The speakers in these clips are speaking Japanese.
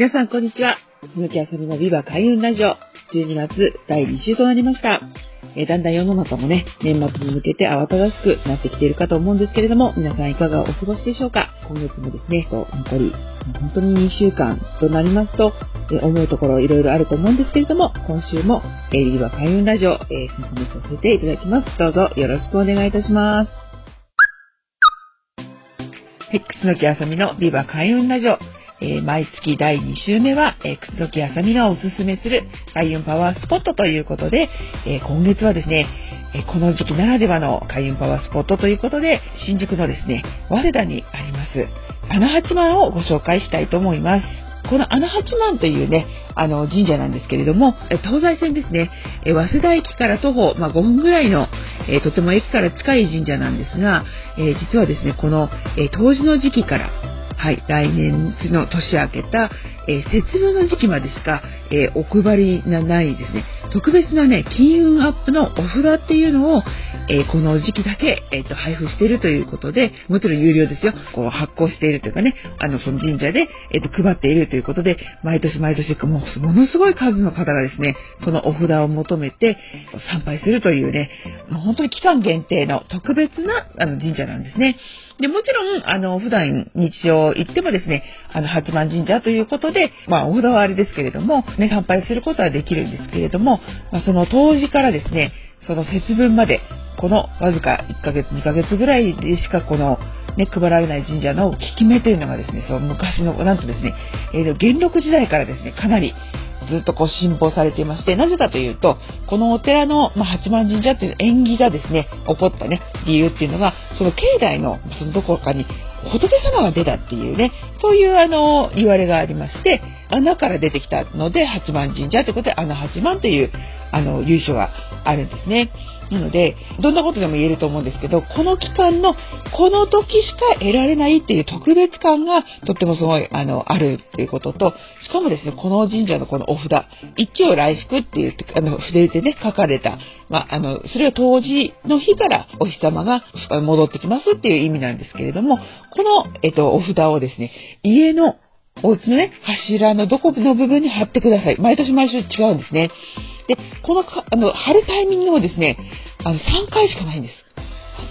皆さんこんにちは鈴木あさみのビバ開運ラジオ12月第2週となりました。えー、だんだん世の中もね、年末に向けて慌ただしくなってきているかと思うんですけれども、皆さんいかがお過ごしでしょうか？今月もですね、残り本当に2週間となりますと、えー、思うところいろいろあると思うんですけれども、今週も、えー、ビバ開運ラジオ、えー、進めさせていただきます。どうぞよろしくお願いいたします。はい、楠木あさみのビバ開運ラジオ。えー、毎月第2週目は、えー、楠木あさみがおすすめする開運パワースポットということで、えー、今月はですね、えこの時期ならではの開運パワースポットということで、新宿のですね、早稲田にあります、穴八幡をご紹介したいと思います。この穴八幡というね、あの神社なんですけれども、東西線ですね、え早稲田駅から徒歩、まあ、5分ぐらいの、えとても駅から近い神社なんですが、え実はですね、この、え冬至の時期から、はい、来年の年明けた、えー、節分の時期までしか、えー、お配りがないですね、特別なね、金運アップのお札っていうのを、えー、この時期だけ、えーと、配布しているということで、もちろん有料ですよ。こう発行しているというかね、あの、その神社で、えーと、配っているということで、毎年毎年、もう、ものすごい数の方がですね、そのお札を求めて参拝するというね、もう本当に期間限定の特別なあの神社なんですね。で、もちろん、あの、普段日常行ってもですね、あの、八幡神社ということで、まあ、お札はあれですけれども、ね、参拝することはできるんですけれども、まあ、その当時からですね、その節分まで、このわずか1ヶ月、2ヶ月ぐらいでしかこの、ね、配られない神社の効き目というのがですね、その昔の、なんとですね、えー、元禄時代からですね、かなりずっとこう信奉されていまして、なぜかというと、このお寺の、まあ、八幡神社っていう縁起がですね、起こったね、理由っていうのが、その境内の、そのどこかに仏様が出たっていうね、そういうあの、言われがありまして、穴から出てきたので、八幡神社ということで、穴八幡という、あの、由緒があるんですね。なので、どんなことでも言えると思うんですけど、この期間の、この時しか得られないっていう特別感がとってもすごい、あの、あるっていうことと、しかもですね、この神社のこのお札、一応来福っていう、あの、筆でね、書かれた、まあ、あの、それは当時の日からお日様が戻ってきますっていう意味なんですけれども、この、えっと、お札をですね、家のお家のね、柱のどこの部分に貼ってください。毎年毎年違うんですね。で、このか、あの、貼るタイミングもですね、あの、3回しかないんです。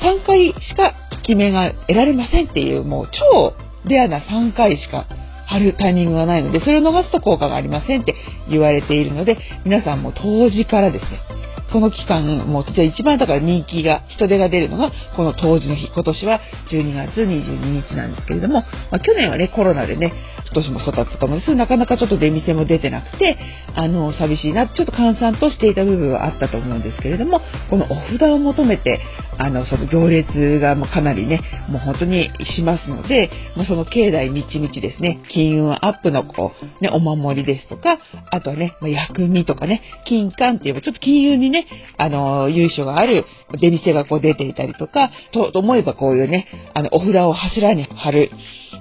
3回しか効き目が得られませんっていう、もう超レアな3回しか貼るタイミングがないので、それを逃すと効果がありませんって言われているので、皆さんも当時からですね、その期間、もう一番だから人気が、人手が出るのが、この当時の日、今年は12月22日なんですけれども、まあ、去年はね、コロナでね、今年も育ったと思うんです。なかなかちょっと出店も出てなくて、あの、寂しいな、ちょっと閑散としていた部分はあったと思うんですけれども、このお札を求めて、あの、その行列がもうかなりね、もう本当にしますので、もうその境内みちみちですね、金運アップのこう、ね、お守りですとか、あとはね、まあ、薬味とかね、金柑って言えばちょっと金運にね、あの、由緒がある出店がこう出ていたりとか、と思えばこういうね、あの、お札を柱に貼る、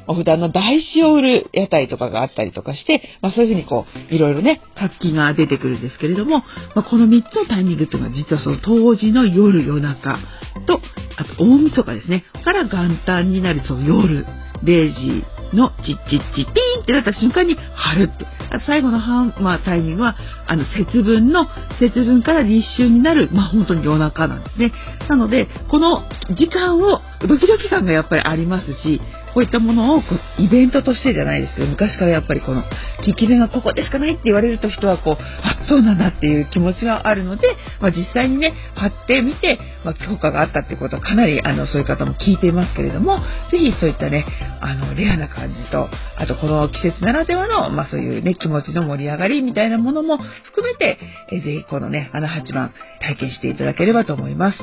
お札の台紙を売る屋台とかがあったりとかして、まあそういうふうにこう、いろいろね、活気が出てくるんですけれども、まあ、この3つのタイミングっていうのは実はその当時の夜夜中と、あと大晦日ですね、から元旦になるその夜、0時のチッチッチッピーンってなった瞬間に貼るって。最後の半、まあ、タイミングは、あの、節分の、節分から立秋になる、まあ、本当に夜中なんですね。なので、この時間を、ドキドキ感がやっぱりありますし、こういったものをこうイベントとしてじゃないですけど昔からやっぱりこの効き目がここでしかないって言われると人はこうあそうなんだっていう気持ちがあるので、まあ、実際にね貼ってみて、まあ、効果があったってことはかなりあのそういう方も聞いていますけれども是非そういったねあの、レアな感じと、あとこの季節ならではの、まあそういうね、気持ちの盛り上がりみたいなものも含めて、えぜひこのね、あの8番体験していただければと思います。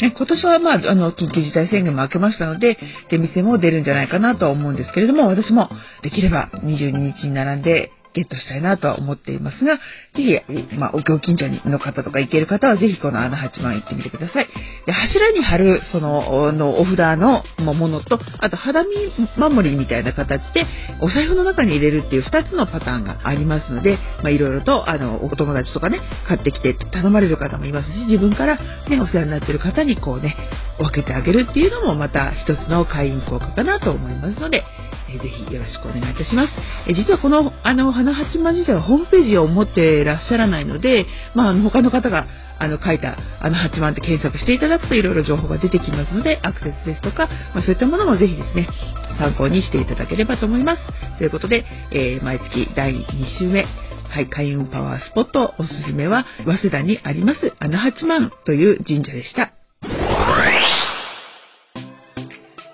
ね、今年はまあ、あの、緊急事態宣言も明けましたので、出店も出るんじゃないかなとは思うんですけれども、私もできれば22日に並んで、ゲットしたいなとは思っていますが、ぜひ、まあ、お近所の方とか行ける方は、ぜひこの穴八幡行ってみてください。で、柱に貼る、その、のお札のものと、あと肌身守りみたいな形で、お財布の中に入れるっていう2つのパターンがありますので、まあ、いろいろと、あの、お友達とかね、買ってきて頼まれる方もいますし、自分からね、お世話になってる方にこうね、分けてあげるっていうのもまた一つの会員効果かなと思いますので、えー、ぜひよろしくお願いいたします。えー、実はこの、あの、花八幡自体はホームページを持ってらっしゃらないので、まあ、あの、他の方が、あの、書いた、あの、八幡って検索していただくといろいろ情報が出てきますので、アクセスですとか、まあ、そういったものもぜひですね、参考にしていただければと思います。ということで、えー、毎月第2週目、はい、開運パワースポットおすすめは、早稲田にあります、穴八幡という神社でした。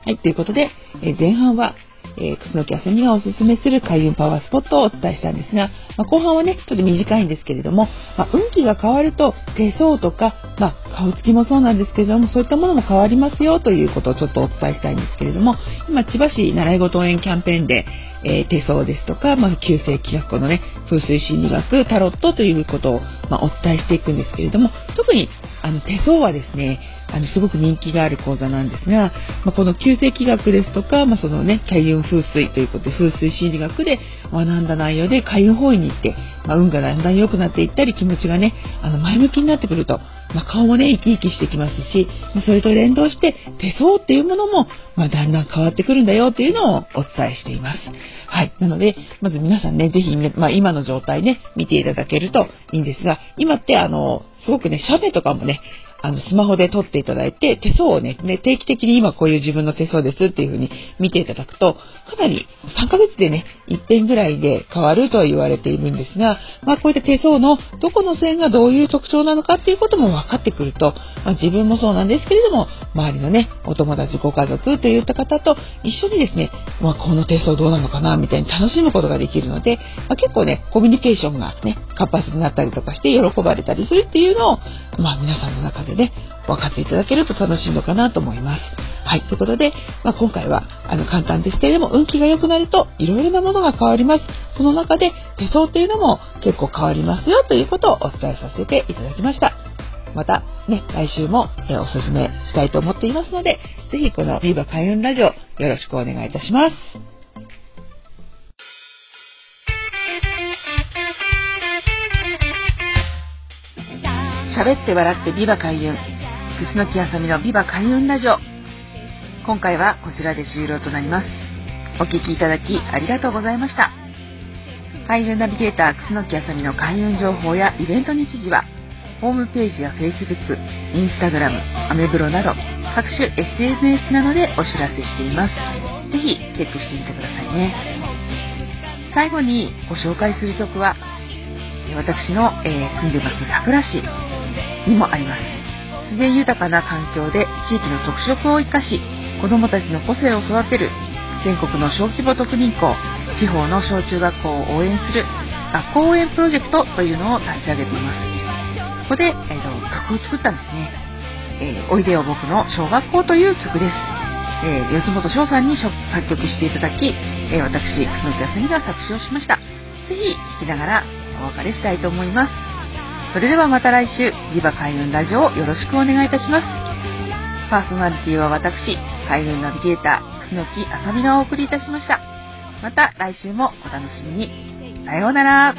はい、ということで、え、前半はえー、楠木あさみがおすすめする開運パワースポットをお伝えしたんですが、まあ、後半はね、ちょっと短いんですけれども、まあ、運気が変わると手相とか、まあ、顔つきもそうなんですけれども、そういったものも変わりますよということをちょっとお伝えしたいんですけれども、今、千葉市習い事応援キャンペーンで、えー、手相ですとか、まあ、旧世紀学のね、風水心理学、タロットということを、まあ、お伝えしていくんですけれども、特にあの手相はですね、あのすごく人気がある講座なんですが、まあ、この旧世紀学ですとか、まあ、そのね、開運風水ということで、風水心理学で学んだ内容で開運方位に行って、まあ、運がだんだん良くなっていったり、気持ちがね、あの前向きになってくると、ま、顔もね、生き生きしてきますし、まそれと連動して手相っていうものも、ま、だんだん変わってくるんだよっていうのをお伝えしています。はい。なので、まず皆さんね、ぜひ、ま、今の状態ね、見ていただけるといいんですが、今ってあの、すごくね、写メとかもね、あの、スマホで撮っていただいて、手相をね、ね定期的に今こういう自分の手相ですっていう風に見ていただくと、かなり3ヶ月でね、1点ぐらいで変わると言われているんですが、まあこういった手相のどこの線がどういう特徴なのかっていうことも分かってくると、まあ、自分もそうなんですけれども、周りのね、お友達、ご家族といった方と一緒にですね、まあこの手相どうなのかなみたいに楽しむことができるので、まあ、結構ね、コミュニケーションがね、活発になったりとかして喜ばれたりするっていうのを、まあ皆さんの中でね、分かっていただけると楽しいのかなと思います。はい。ということで、まあ、今回は、あの、簡単ですけれども、運気が良くなると、いろいろなものが変わります。その中で、手相っていうのも結構変わりますよということをお伝えさせていただきました。また、ね、来週も、えおすすめしたいと思っていますので、ぜひこのビーバ開運ラジオ、よろしくお願いいたします。喋って笑ってビバ開運。楠木あさみのビバ開運ラジオ。今回はこちらで終了となります。お聴きいただきありがとうございました。開運ナビゲーター楠木あさみの開運情報やイベント日時は、ホームページや Facebook、Instagram、アメブロなど各種 SNS などでお知らせしています。ぜひチェックしてみてくださいね。最後にご紹介する曲は、私の、えー、住んでます桜市にもあります自然豊かな環境で地域の特色を生かし子どもたちの個性を育てる全国の小規模特任校地方の小中学校を応援する学校応援プロジェクトというのを立ち上げていますここで、えーと、曲を作ったんですね、えー、おいでよ僕の小学校という曲ですえー、四本翔さんに作曲していただき、えー、私、楠木康美が作詞をしました。ぜひ聴きながらお別れしたいと思います。それではまた来週、リバ開運ラジオをよろしくお願いいたします。パーソナリティは私、開運ナビゲーター、楠木あさみがお送りいたしました。また来週もお楽しみに。さようなら。